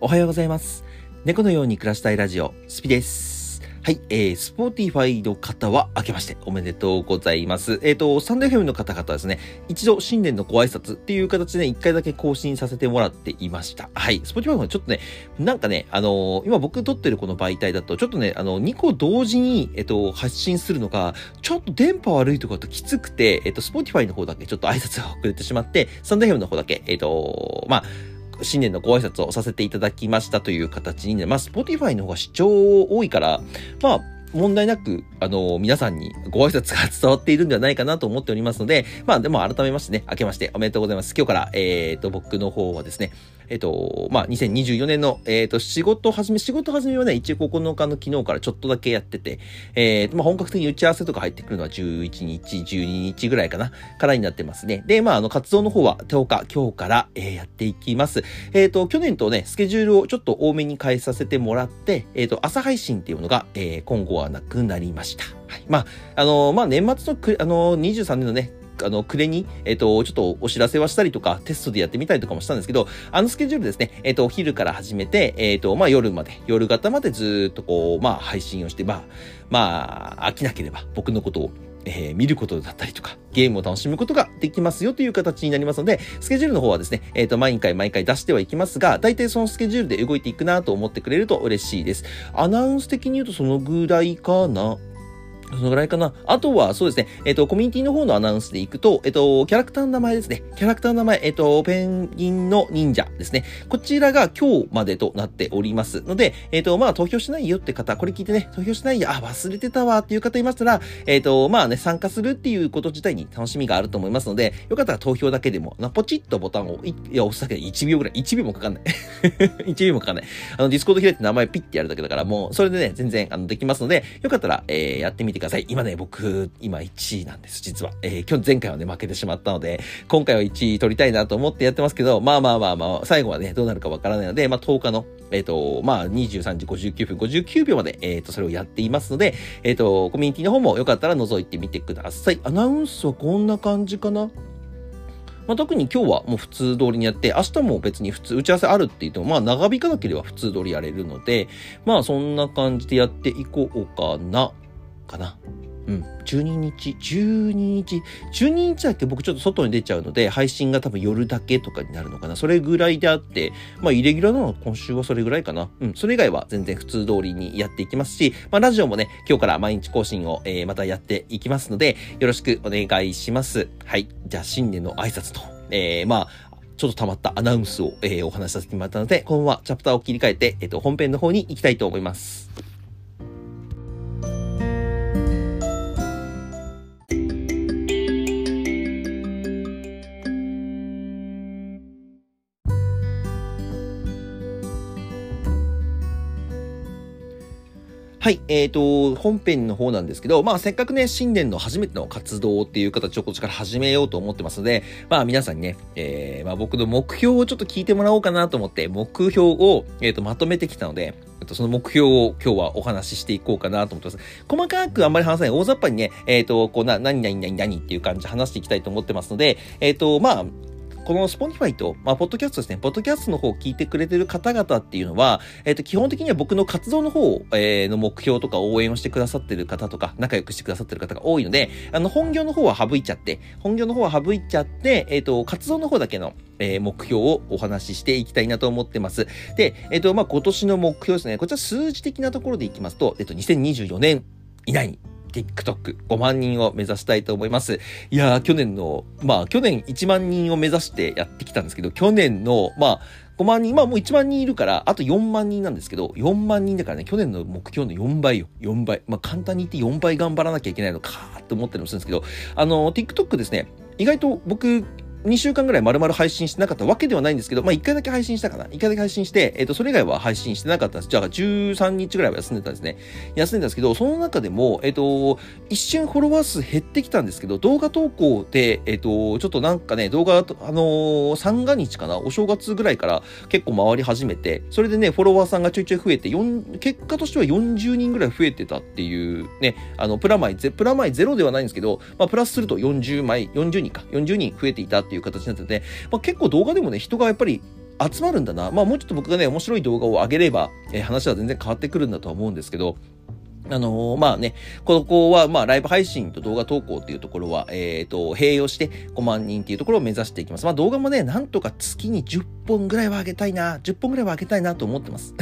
おはようございます。猫のように暮らしたいラジオ、スピです。はい、えー、スポーティファイの方は明けましておめでとうございます。えっ、と、 stand.fm の方々ですね、一度新年のご挨拶っていう形でね、一回だけ更新させてもらっていました。はい、スポーティファイもちょっとね、なんかね、あのー今僕撮ってるこの媒体だと、ちょっとね、あの、2個同時に、えっ、と、発信するのが、ちょっと電波悪いとかときつくて、えっ、と、スポーティファイの方だけちょっと挨拶が遅れてしまって、 stand.fm の方だけ、えっ、と、まあ、新年のご挨拶をさせていただきましたという形にね、まあ、Spotify の方が視聴多いから、まあ、問題なく、あの皆さんにご挨拶が伝わっているんではないかなと思っておりますので、まあ、でも改めましてね、明けましておめでとうございます。今日から、えっ、と、僕の方はですね、えっ、と、まあ、2024年の、えっ、と、仕事始め、仕事始めはね、1月9日の昨日からちょっとだけやってて、えっ、と、まあ、本格的に打ち合わせとか入ってくるのは11日、12日ぐらいかな、からになってますね。で、まあ、あの、活動の方は10日、今日から、えーやっていきます。えっ、と、去年とね、スケジュールをちょっと多めに変えさせてもらって、えっ、と、朝配信っていうのが、えー今後はなくなりました。はい。まあ、あのまあ、年末のく、あの23年のね、あの、暮れに、えっ、と、ちょっとお知らせはしたりとか、テストでやってみたりとかもしたんですけど、あのスケジュールですね、えっ、と、お昼から始めて、えっ、と、まあ、夜まで、夜型までずっとこう、まあ、配信をして、まあ、まあ、飽きなければ僕のことを、えー見ることだったりとか、ゲームを楽しむことができますよという形になりますので、スケジュールの方はですね、えっ、と、毎回毎回出してはいきますが、大体そのスケジュールで動いていくなと思ってくれると嬉しいです。アナウンス的に言うとそのぐらいかな。そのぐらいかな。あとは、そうですね。えっ、と、コミュニティの方のアナウンスでいくと、えっ、と、キャラクターの名前ですね。キャラクターの名前、えっ、と、ペンギンの忍者ですね。こちらが今日までとなっておりますので、えっ、と、まあ、投票しないよって方、これ聞いてね、投票しないよ、あ、忘れてたわっていう方いましたら、えっ、と、まあね、参加するっていうこと自体に楽しみがあると思いますので、よかったら投票だけでも、なポチッとボタンをい、いや、押すだけで1秒ぐらい、1秒もかかんない。1秒もかかんない。あの、ディスコード開いて名前ピッてやるだけだから、もう、それでね、全然、あの、できますので、よかったら、えー、やってみてください。今ね、僕、今1位なんです、実は。えー、今日、前回はね、負けてしまったので、今回は1位取りたいなと思ってやってますけど、まあまあまあまあ、最後はね、どうなるかわからないので、まあ、10日の、えっ、と、まあ、23時59分59秒まで、えっ、と、それをやっていますので、えっ、と、コミュニティの方もよかったら覗いてみてください。アナウンスはこんな感じかな？まあ、特に今日はもう普通通りにやって、明日も別に普通打ち合わせあるって言っても、まあ長引かなければ普通通りやれるので、まあそんな感じでやっていこうかな、かな。うん。12日、12日、12日だっけ僕ちょっと外に出ちゃうので、配信が多分夜だけとかになるのかな。それぐらいであって、まあイレギュラーなのは今週はそれぐらいかな。うん。それ以外は全然普通通りにやっていきますし、まあラジオもね、今日から毎日更新を、えーまたやっていきますので、よろしくお願いします。はい。じゃあ新年の挨拶と、えー、まあ、ちょっと溜まったアナウンスを、えーお話しさせてもらったので、このままチャプターを切り替えて、えっ、と、本編の方に行きたいと思います。はい、えっ、と、本編の方なんですけど、まあ、せっかくね、新年の初めての活動っていう形をこっちから始めようと思ってますので、まあ、皆さんにね、えー、まあ、僕の目標をちょっと聞いてもらおうかなと思って、目標を、えっ、と、まとめてきたので、えっと、その目標を今日はお話ししていこうかなと思ってます。細かくあんまり話さない。大雑把にね、えっ、と、こうな、何々何々っていう感じで話していきたいと思ってますので、えっ、と、まあ、この Spotify と、まあ、ポッドキャストですね、ポッドキャストの方を聞いてくれてる方々っていうのは、えっ、と、基本的には僕の活動の方、えーの目標とか応援をしてくださってる方とか、仲良くしてくださってる方が多いので、あの、本業の方は省いちゃって、本業の方は省いちゃって、えっ、と、活動の方だけの、え目標をお話ししていきたいなと思ってます。で、えっ、と、まあ、今年の目標ですね、こちら数字的なところでいきますと、えっ、と、2024年以内に、TikTok5 万人を目指したいと思います。いやー、去年の、まあ、去年1万人を目指してやってきたんですけど、去年の、まあ、5万人、まあもう1万人いるから、あと4万人なんですけど、4万人だからね、去年の目標の4倍よ。4倍。まあ簡単に言って4倍頑張らなきゃいけないのかーって思ったりもするんですけど、あの、TikTok ですね、意外と僕、2週間ぐらい丸々配信してなかったわけではないんですけど、まあ1回だけ配信したかな。1回だけ配信して、えっ、と、それ以外は配信してなかったんです。じゃあ13日ぐらいは休んでたんですね。休んでたんですけど、その中でも、えっ、と、一瞬フォロワー数減ってきたんですけど、動画投稿で、えっ、と、ちょっとなんかね、動画、あのー、三が日かな、お正月ぐらいから結構回り始めて、それでね、フォロワーさんがちょいちょい増えて、結果としては40人ぐらい増えてたっていうね、あの、プラマイゼ、プラマイゼロではないんですけど、まあ、プラスすると40枚、40人か、40人増えていたっていういう形になってて、まあ、結構動画でもね、人がやっぱり集まるんだな。まあもうちょっと僕がね、面白い動画を上げれば、えー、話は全然変わってくるんだとは思うんですけど、あのー、まあね、ここは、まあ、ライブ配信と動画投稿っていうところは、えっ、ー、と、併用して5万人っていうところを目指していきます。まあ、動画もね、なんとか月に10本ぐらいは上げたいな、10本ぐらいは上げたいなと思ってます。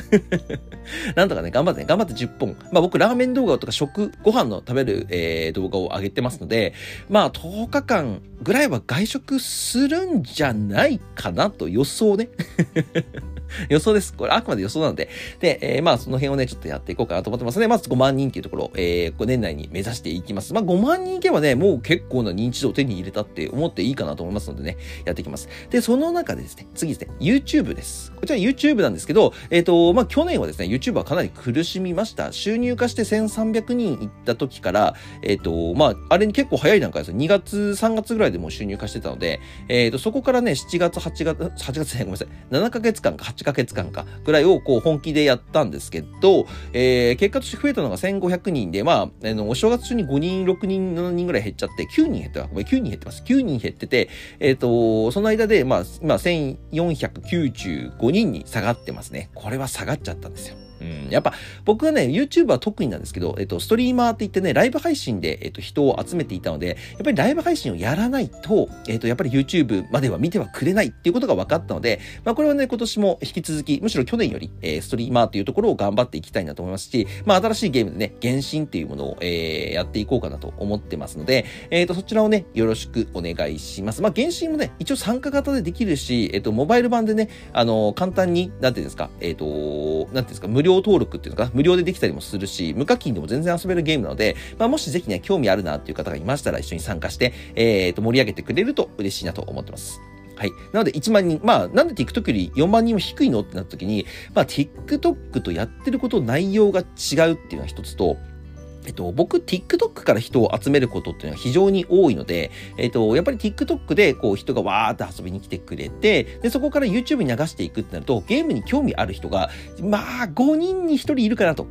なんとかね、頑張ってね、頑張って10本。まあ、僕、ラーメン動画とか食、ご飯の食べる、えー、動画を上げてますので、まあ、10日間ぐらいは外食するんじゃないかなと予想ね。予想です。これあくまで予想なので。で、えー、まあその辺をね、ちょっとやっていこうかなと思ってますので、まず5万人っていうところ、えー、年内に目指していきます。まあ5万人いけばね、もう結構な認知度を手に入れたって思っていいかなと思いますのでね、やっていきます。で、その中でですね、次ですね、YouTube です。こちら YouTube なんですけど、えっ、ー、と、まあ去年はですね、YouTube はかなり苦しみました。収入化して1300人いった時から、えっ、ー、と、まああれに結構早い段階ですよ。2月、3月ぐらいでもう収入化してたので、えっ、ー、と、そこからね、7月、8月、8月、ごめんなさい、7ヶ月間か8ヶ月間か、ぐらいをこう本気でやったんですけど、えー、結果として増えたのが1500人で、まあ、あの、お正月中に5人、6人、7人ぐらい減っちゃって、9人減って、9人減ってます。9人減ってて、えっ、ー、と、その間で、まあ、今、1495人に下がってますね。これは下がっちゃったんですよ。うん、やっぱ僕はね、YouTube は特になんですけど、えっと、ストリーマーって言ってね、ライブ配信で、えっと、人を集めていたので、やっぱりライブ配信をやらないと、えっと、やっぱり YouTube までは見てはくれないっていうことが分かったので、まあこれはね、今年も引き続き、むしろ去年より、えー、ストリーマーというところを頑張っていきたいなと思いますし、まあ新しいゲームでね、原神っていうものを、えー、やっていこうかなと思ってますので、えっ、と、そちらをね、よろしくお願いします。まあ原神もね、一応参加型でできるし、えっ、と、モバイル版でね、あの、簡単に、なんていうんですか、えっ、と、なんていうんですか、無料登録っていうのが、無料でできたりもするし、無課金でも全然遊べるゲームなので、まあ、もしぜひね、興味あるなっていう方がいましたら一緒に参加して、えっ、と、盛り上げてくれると嬉しいなと思ってます。はい。なので1万人、まあ、なんで TikTok より4万人も低いの？ってなった時に、まあ、TikTok とやってること内容が違うっていうのは一つと、えっと、僕、TikTok から人を集めることっていうのは非常に多いので、えっと、やっぱり TikTok でこう人がわーって遊びに来てくれて、で、そこから YouTube に流していくってなると、ゲームに興味ある人が、まあ、5人に1人いるかなと。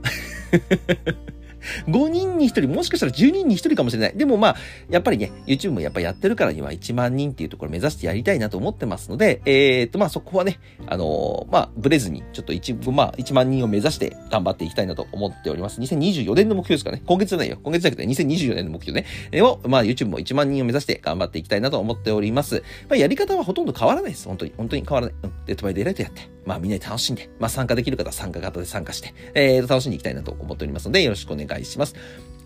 5人に1人、もしかしたら10人に1人かもしれない。でもまあ、やっぱりね、YouTube もやっぱやってるからには1万人っていうところ目指してやりたいなと思ってますので、えー、っと、まあそこはね、あのー、まあ、ブレずに、ちょっと1、まあ、1万人を目指して頑張っていきたいなと思っております。2024年の目標ですかね。今月じゃないよ。今月じゃなくて2024年の目標ね。えー、を、まあ YouTube も1万人を目指して頑張っていきたいなと思っております。まあ、やり方はほとんど変わらないです。本当に。本当に変わらない。うん。デッドバイデイライトやって。まあみんなで楽しんで、まあ参加できる方は参加型で参加して、えー、楽しんでいきたいなと思っておりますので、よろしくお願いします。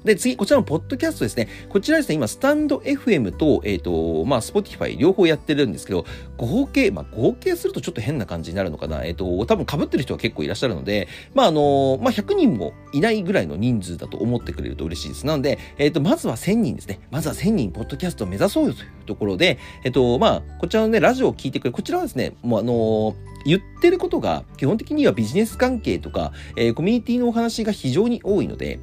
で、次、こちらのポッドキャストですね。こちらですね、今、スタンド FM と、えっ、ー、と、まあ、Spotify 両方やってるんですけど、合計、まあ、合計するとちょっと変な感じになるのかな。えっ、ー、と、多分被ってる人は結構いらっしゃるので、まあ、あの、まあ、100人もいないぐらいの人数だと思ってくれると嬉しいです。なので、えっ、ー、と、まずは1000人ですね。まずは1000人、ポッドキャストを目指そうよというところで、えっ、と、まあ、こちらのね、ラジオを聞いてくれ、こちらはですね、もうあの言ってることが基本的にはビジネス関係とか、え、コミュニティのお話が非常に多いので、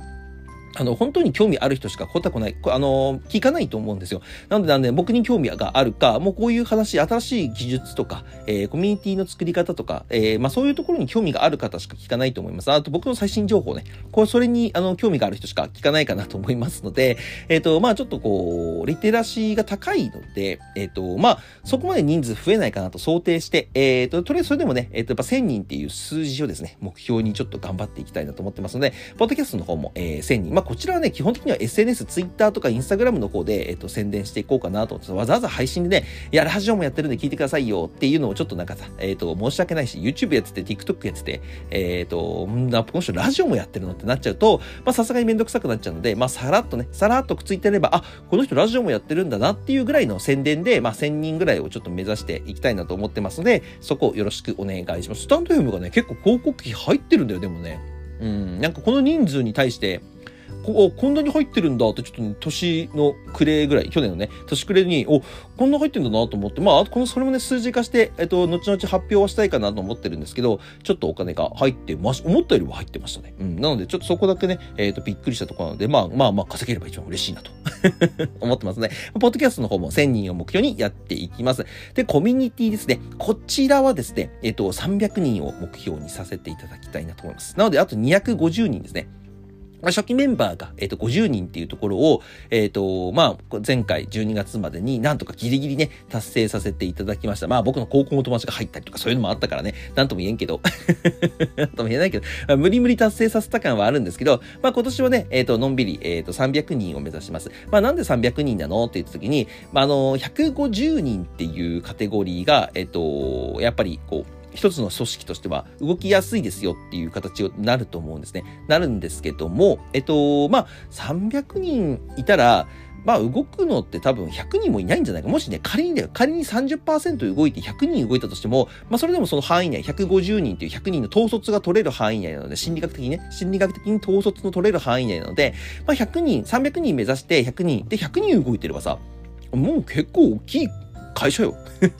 あの、本当に興味ある人しか来たくない、あの、聞かないと思うんですよ。なので、なんで、僕に興味があるか、もうこういう話、新しい技術とか、えー、コミュニティの作り方とか、えー、まあそういうところに興味がある方しか聞かないと思います。あと、僕の最新情報ね、これ、それに、あの、興味がある人しか聞かないかなと思いますので、えっ、ー、と、まあちょっとこう、リテラシーが高いので、えっ、と、まあそこまで人数増えないかなと想定して、えっ、と、とりあえずそれでもね、えっ、と、やっぱ1000人っていう数字をですね、目標にちょっと頑張っていきたいなと思ってますので、ポッドキャストの方も、えー、1000人。まあこちらはね、基本的には SNS、Twitter とか Instagram の方で、えっと、宣伝していこうかなと思って、わざわざ配信でね、いや、ラジオもやってるんで聞いてくださいよっていうのをちょっとなんかさ、えっと、申し訳ないし、YouTube やってて、TikTok やってて、えっと、んな、この人ラジオもやってるのってなっちゃうと、まあ、さすがにめんどくさくなっちゃうので、まあ、さらっとね、さらっとくっついてれば、あ、この人ラジオもやってるんだなっていうぐらいの宣伝で、まあ、1000人ぐらいをちょっと目指していきたいなと思ってますので、そこをよろしくお願いします。スタンド FM がね、結構広告費入ってるんだよ、でもね。うん、なんかこの人数に対して、ここんなに入ってるんだってちょっと、ね、年の暮れぐらい、去年のね、年暮れに、お、こんな入ってんだなと思って、まあ、この、それもね、数字化して、えっと、後々発表はしたいかなと思ってるんですけど、ちょっとお金が入ってまし、思ったよりは入ってましたね。うん。なので、ちょっとそこだけね、えっ、と、びっくりしたところなので、まあ、まあまあ、稼げれば一番嬉しいなと 思ってますね。ポッドキャストの方も1000人を目標にやっていきます。で、コミュニティですね。こちらはですね、えっ、と、300人を目標にさせていただきたいなと思います。なので、あと250人ですね。初期メンバーが、えっ、ー、と、50人っていうところを、えっ、ー、と、まあ、前回12月までになんとかギリギリね、達成させていただきました。まあ、僕の高校の友達が入ったりとかそういうのもあったからね、なんとも言えんけど、なんとも言えないけど、まあ、無理無理達成させた感はあるんですけど、まあ、今年はね、えっ、ー、と、のんびり、えっ、と、300人を目指します。まあ、なんで300人なのって言った時に、まあ、あの、150人っていうカテゴリーが、えっ、と、やっぱり、こう、一つの組織としては動きやすいですよっていう形になると思うんですね。なるんですけども、えっと、まあ、300人いたら、まあ動くのって多分100人もいないんじゃないか。もしね、仮にだよ、仮に30%動いて100人動いたとしても、まあそれでもその範囲内、150人という100人の統率が取れる範囲内なので、心理学的にね、心理学的に統率の取れる範囲内なので、まあ100人、300人目指して100人、で100人動いてればさ、もう結構大きい会社よ。ちょっ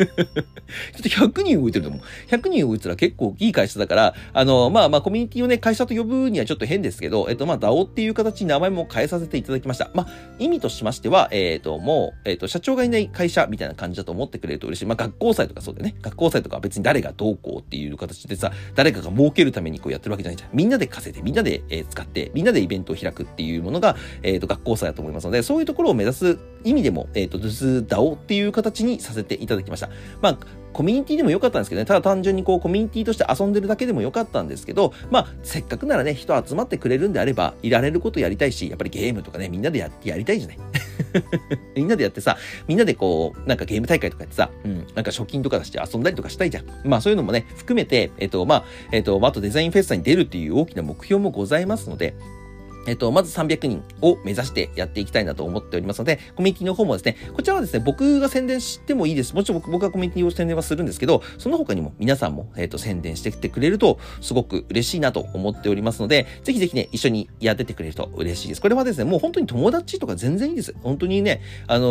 と100人動いてると思う。100人動いたら結構いい会社だから、あの、まあまあコミュニティをね、会社と呼ぶにはちょっと変ですけど、えっとまあ DAO っていう形に名前も変えさせていただきました。まあ意味としましては、えっ、ー、ともう、えっ、ー、と社長がいない会社みたいな感じだと思ってくれると嬉しい。まあ学校祭とかそうだよね。学校祭とか別に誰がどうこうっていう形でさ、誰かが儲けるためにこうやってるわけじゃないじゃん。みんなで稼いで、みんなで、えー、使って、みんなでイベントを開くっていうものが、えっ、と学校祭だと思いますので、そういうところを目指す意味でも、えっ、と、ドゥズ DAO っていう形にさせていただきました。まあコミュニティでもよかったんですけどね、ただ単純にこうコミュニティとして遊んでるだけでもよかったんですけど、まあ、せっかくならね、人集まってくれるんであれば、いられることやりたいし、やっぱりゲームとかね、みんなでやってやりたいじゃない？みんなでやってさ、みんなでこう、なんかゲーム大会とかやってさ、うん、なんか賞金とか出して遊んだりとかしたいじゃん。まあそういうのもね、含めて、えっと、まあ、えっと、あとデザインフェスタに出るっていう大きな目標もございますので、えっと、まず300人を目指してやっていきたいなと思っておりますので、コミュニティの方もですね、こちらはですね、僕が宣伝してもいいです。もちろん僕がコミュニティを宣伝はするんですけど、その他にも皆さんも、えっと、宣伝してきてくれると、すごく嬉しいなと思っておりますので、ぜひぜひね、一緒にやっててくれると嬉しいです。これはですね、もう本当に友達とか全然いいです。本当にね、あの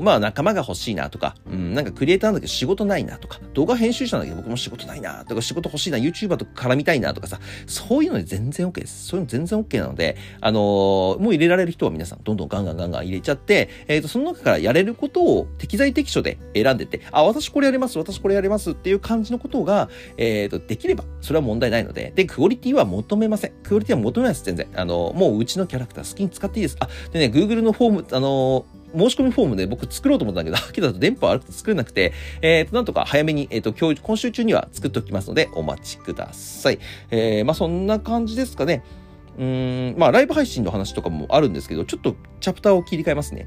ー、まあ仲間が欲しいなとか、うん、なんかクリエイターなんだけど仕事ないなとか、動画編集者なんだけど僕も仕事ないなとか、仕事欲しいな、YouTuber と絡みたいなとかさ、そういうので全然 OK です。そういうの全然 OK なので、あのーもう入れられる人は皆さんどんどんガンガンガンガン入れちゃって、えっ、ー、と、その中からやれることを適材適所で選んでて、あ、私これやります、私これやりますっていう感じのことが、えっ、ー、と、できれば、それは問題ないので、で、クオリティは求めません。クオリティは求めないです、全然。あの、もううちのキャラクター好きに使っていいです。あ、でね、Google のフォーム、あの申し込みフォームで僕作ろうと思ったんだけど、けど電波悪くて作れなくて、えっ、ー、と、なんとか早めに、えっ、ー、と、今日、今週中には作っておきますので、お待ちください。えー、まあ、そんな感じですかね。うん、まあ、ライブ配信の話とかもあるんですけど、ちょっとチャプターを切り替えますね。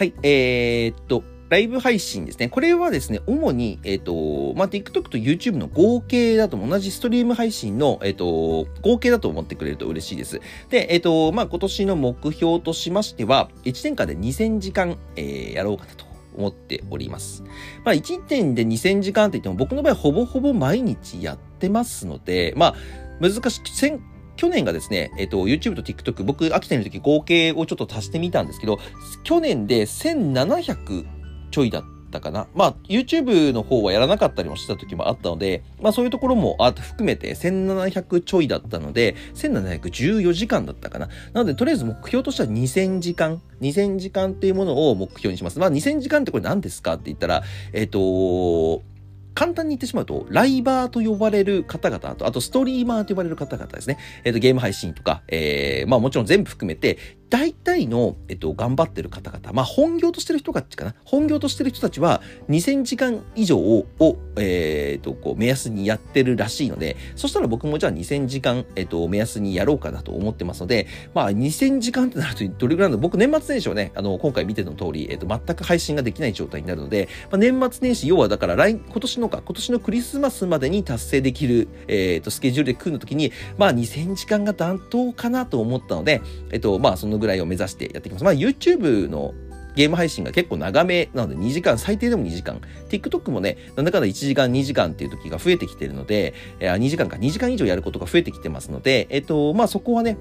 はい、えー、っと、ライブ配信ですね。これはですね、主に、えっ、ー、と、まあ、TikTok と YouTube の合計だと、同じストリーム配信の、えっ、ー、と、合計だと思ってくれると嬉しいです。で、えっ、ー、と、まあ、今年の目標としましては、1年間で2000時間、えー、やろうかなと。思っております。まあ、1年で2000時間って言っても、僕の場合ほぼほぼ毎日やってますので、まあ、難しく、去年がですね、えっ、と、YouTube と TikTok、僕、秋田の時合計をちょっと足してみたんですけど、去年で1700ちょいだったかな。まあ、YouTube の方はやらなかったりもした時もあったので、まあそういうところも含めて1700ちょいだったので、1714時間だったかな。なので、とりあえず目標としては2000時間、2000時間っていうものを目標にします。まあ2000時間ってこれ何ですかって言ったら、えっ、と、簡単に言ってしまうと、ライバーと呼ばれる方々と、あとストリーマーと呼ばれる方々ですね。えっ、ー、と、ゲーム配信とか、えー、まあもちろん全部含めて、大体の、えっと、頑張ってる方々、まあ、本業としてる人たちかな。本業としてる人たちは、2000時間以上を、えっ、と、こう、目安にやってるらしいので、そしたら僕もじゃあ2000時間、えっと、目安にやろうかなと思ってますので、まあ、2000時間ってなるとどれぐらいなの僕、年末年始をね、あの、今回見ての通り、えっと、全く配信ができない状態になるので、まあ、年末年始、要はだから来、今年のか、今年のクリスマスまでに達成できる、えっと、スケジュールで組むときに、まあ、2000時間が妥当かなと思ったので、えっと、まあ、そのぐらいを目指してやっていきます。まあ、YouTube のゲーム配信が結構長めなので2時間、最低でも2時間。TikTok もね、なんだかんだ1時間、2時間っていう時が増えてきてるので、えー、2時間か、2時間以上やることが増えてきてますので、えっ、と、まあそこはね、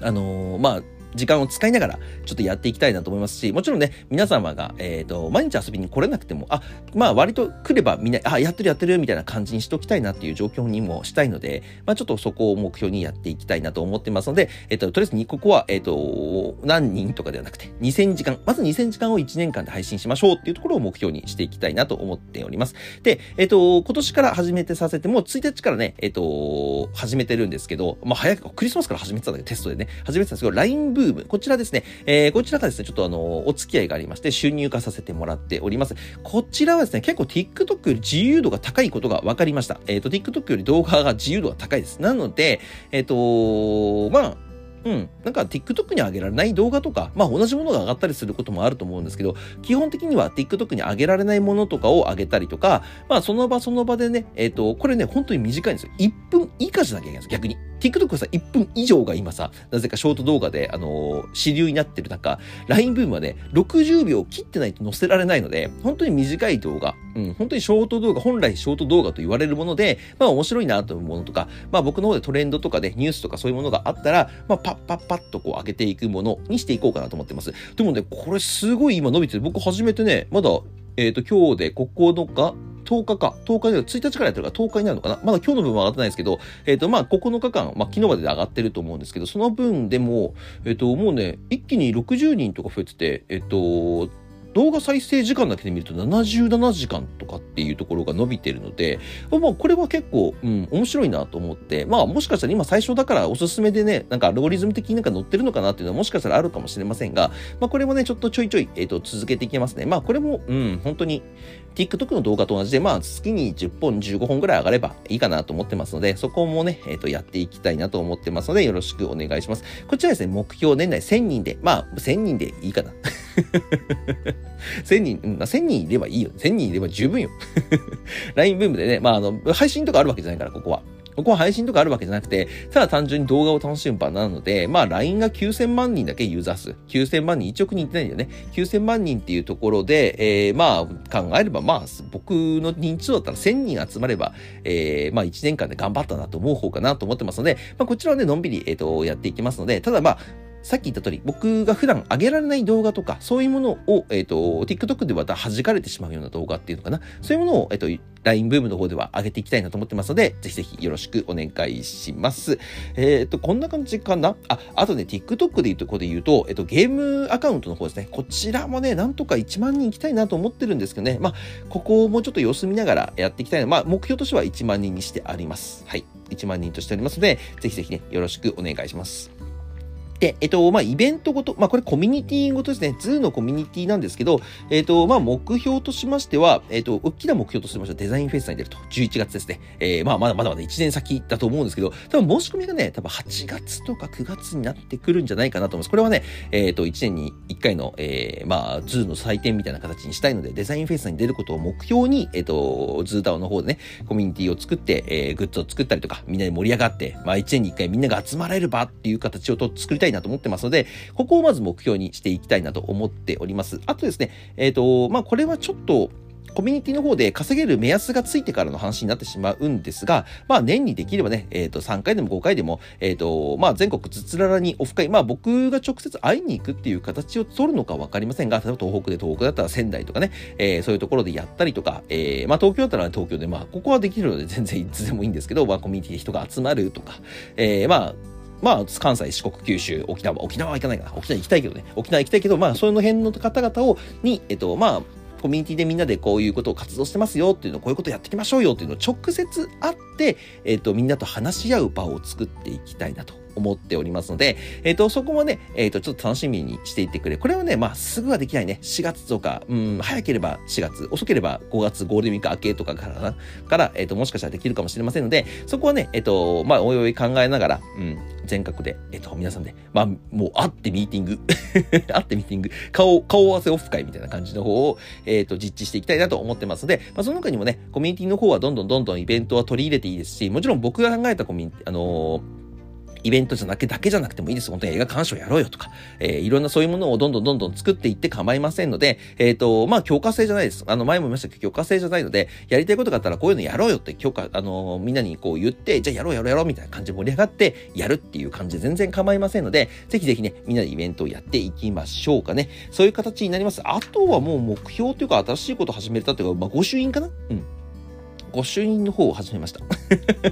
あのー、まあ、時間を使いながら、ちょっとやっていきたいなと思いますし、もちろんね、皆様が、えっ、ー、と、毎日遊びに来れなくても、あ、まあ割と来ればみんな、あ、やってるやってるみたいな感じにしておきたいなっていう状況にもしたいので、まあちょっとそこを目標にやっていきたいなと思ってますので、えっ、ー、と、とりあえずに、ここは、えっ、ー、と、何人とかではなくて、2000時間、まず2000時間を1年間で配信しましょうっていうところを目標にしていきたいなと思っております。で、えっ、と、今年から始めてさせても、1日からね、えっ、と、始めてるんですけど、まあ早く、クリスマスから始めてたんだけど、テストでね、始めてたんですけど、LINE ブーム、こちらですね、えー、こちらがですね、ちょっとあの、お付き合いがありまして、収入化させてもらっております。こちらはですね、結構 TikTok より自由度が高いことが分かりました。えっ、ー、と、TikTok より動画が自由度が高いです。なので、えっ、ー、と、まあ、うん。なんか TikTok に上げられない動画とか、まあ同じものが上がったりすることもあると思うんですけど、基本的には TikTok に上げられないものとかを上げたりとか、まあその場その場でね、えっ、ー、と、これね、本当に短いんですよ。1分以下じゃなきゃいけないんです、逆に。TikTok はさ、1分以上が今さ、なぜかショート動画で、あのー、主流になってる中、LINE ブームはね、60秒切ってないと載せられないので、本当に短い動画、うん、本当にショート動画、本来ショート動画と言われるもので、まあ面白いなと思うものとか、まあ僕の方でトレンドとかでニュースとかそういうものがあったら、まあパッパッパッとこう上げていくものにしていこうかなと思ってます。でもね、これすごい今伸びてる。僕初めてね、まだ、えっ、ー、と、今日で9日10日か、10日で、1日からやってるから10日になるのかな。まだ今日の分は上がってないですけど、えっ、ー、と、まあ、9日間、まあ、昨日までで上がってると思うんですけど、その分でも、えっ、ー、と、もうね、一気に60人とか増えてて、えっ、ー、と、動画再生時間だけで見ると77時間とかっていうところが伸びてるので、まあ、これは結構、うん、面白いなと思って、まあ、もしかしたら今最初だからおすすめでね、なんかアルゴリズム的になんか載ってるのかなっていうのはもしかしたらあるかもしれませんが、まあ、これもね、ちょっとちょいちょい、えっ、ー、と、続けていきますね。まあ、これも、うん、本当に、TikTok の動画と同じで、まあ、月に10本、15本ぐらい上がればいいかなと思ってますので、そこもね、えっ、ー、と、やっていきたいなと思ってますので、よろしくお願いします。こちらですね、目標年内1000人で、まあ、1000人でいいかな。1000人、うん、1000人いればいいよ。1000人いれば十分よ。LINE ブームでね、まあ、あの、配信とかあるわけじゃないから、ここは。ここは配信とかあるわけじゃなくて、ただ単純に動画を楽しむ場なので、まあ LINE が9000万人だけユーザー数。9000万人、1億人いってないんだよね。9000万人っていうところで、えー、まあ考えれば、まあ僕の認知度だったら1000人集まれば、えー、まあ1年間で頑張ったなと思う方かなと思ってますので、まあこちらはね、のんびり、えっ、ー、と、やっていきますので、ただまあ、さっき言った通り、僕が普段上げられない動画とか、そういうものを、えっ、ー、と、TikTok でまた弾かれてしまうような動画っていうのかな。そういうものを、えっ、ー、と、LINE ブームの方では上げていきたいなと思ってますので、ぜひぜひよろしくお願いします。えっ、ー、と、こんな感じかなあ、あとね、TikTok で言うとここで言うと、えっ、と、ゲームアカウントの方ですね。こちらもね、なんとか1万人行きたいなと思ってるんですけどね。まあ、ここをもうちょっと様子見ながらやっていきたいな。まあ、目標としては1万人にしてあります。はい。1万人としておりますので、ぜひぜひね、よろしくお願いします。で、えっと、まあ、イベントごと、まあ、これコミュニティごとですね。ズーのコミュニティなんですけど、えっと、まあ、目標としましては、えっと、大きな目標としましてはデザインフェスタに出ると。11月ですね。えー、まあ、まだまだまだ1年先だと思うんですけど、多分申し込みがね、多分8月とか9月になってくるんじゃないかなと思います。これはね、えっと、1年に1回の、えー、まあ、ズーの祭典みたいな形にしたいので、デザインフェスタに出ることを目標に、えっと、ズーダオの方でね、コミュニティを作って、えー、グッズを作ったりとか、みんなで盛り上がって、まあ、1年に1回みんなが集まれる場っていう形をと作りたいいなと思ってますので、ここをまず目標にしていきたいなと思っております。あとですね、えっ、ー、と、まあ、これはちょっと、コミュニティの方で稼げる目安がついてからの話になってしまうんですが、まあ年にできればね、えっ、ー、と3回でも5回でも、えっ、ー、と、まあ全国つつららにオフ会、まあ僕が直接会いに行くっていう形を取るのかわかりませんが、例えば東北で東北だったら仙台とかね、えー、そういうところでやったりとか、えー、まあ東京だったら、東京で、まあここはできるので全然いつでもいいんですけど、まあコミュニティで人が集まるとか、えー、まあまあ、関西、四国、九州、沖縄、沖縄は行かないかな。沖縄行きたいけどね。沖縄行きたいけど、まあ、その辺の方々を、に、えっと、まあ、コミュニティでみんなでこういうことを活動してますよっていうの、こういうことやっていきましょうよっていうのを直接会って、えっと、みんなと話し合う場を作っていきたいなと思っておりますので、えっ、ー、と、そこもね、えっ、ー、と、ちょっと楽しみにしていってくれ。これはね、まあ、すぐはできないね。4月とか、うん、早ければ4月、遅ければ5月ゴールデンウィーク明けとかからな、から、えっ、ー、と、もしかしたらできるかもしれませんので、そこはね、えっ、と、まあ、おいおい考えながら、うん、全角で、えっ、と、皆さんで、まあ、もう会ってミーティング、会ってミーティング、顔、顔合わせオフ会みたいな感じの方を、えっ、と、実地していきたいなと思ってますので、まあ、その他にもね、コミュニティの方はどんどんどんどんイベントは取り入れていいですし、もちろん僕が考えたコミュニティ、あのーイベントじゃなくだけじゃなくてもいいです。本当に映画鑑賞やろうよとか、えー、いろんなそういうものをどんどんどんどん作っていって構いませんので、えっ、ー、と、まあ、強化性じゃないです。あの、前も言いましたけど、強化性じゃないので、やりたいことがあったらこういうのやろうよって強化、あの、みんなにこう言って、じゃあやろうやろうやろうみたいな感じで盛り上がってやるっていう感じで全然構いませんので、ぜひぜひね、みんなでイベントをやっていきましょうかね。そういう形になります。あとはもう目標というか新しいことを始めたというか、まあ、御朱印かな？うん。御朱印の方を始めました。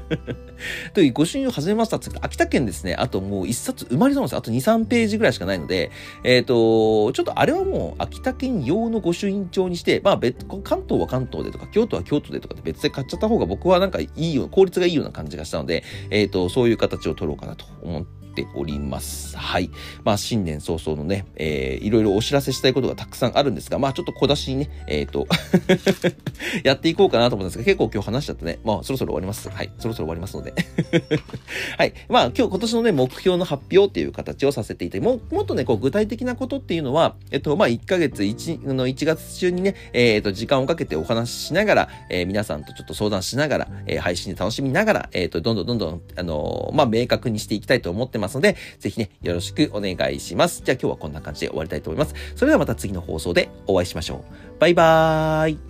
という、御朱印を始めましたって秋田県ですね、あともう一冊埋まりそうなんですよ。あと2、3ページぐらいしかないので、えっ、ー、と、ちょっとあれはもう秋田県用の御朱印帳にして、まあ別、関東は関東でとか、京都は京都でとかで別で買っちゃった方が僕はなんかいいよ、効率がいいような感じがしたので、えっ、ー、と、そういう形を取ろうかなと思ってております。はい。まあ、新年早々のね、えー、いろいろお知らせしたいことがたくさんあるんですが、まあ、ちょっと小出しにね、えっ、ー、とやっていこうかなと思うんですが、結構今日話しちゃってね、まあ、そろそろ終わります。はい。そろそろ終わりますので はい。まあ、今日、今年のね、目標の発表っていう形をさせていて、ももっとね、こう、具体的なことっていうのは、えっと、まあ、1ヶ月1、の1月中にね、えっ、ー、と、時間をかけてお話ししながら、えー、皆さんとちょっと相談しながら、えー、配信で楽しみながら、えっ、と、どんどんどんどん、あのまあ、明確にしていきたいと思ってますますので、ぜひね、よろしくお願いします。じゃあ今日はこんな感じで終わりたいと思います。それではまた次の放送でお会いしましょう。バイバーイ。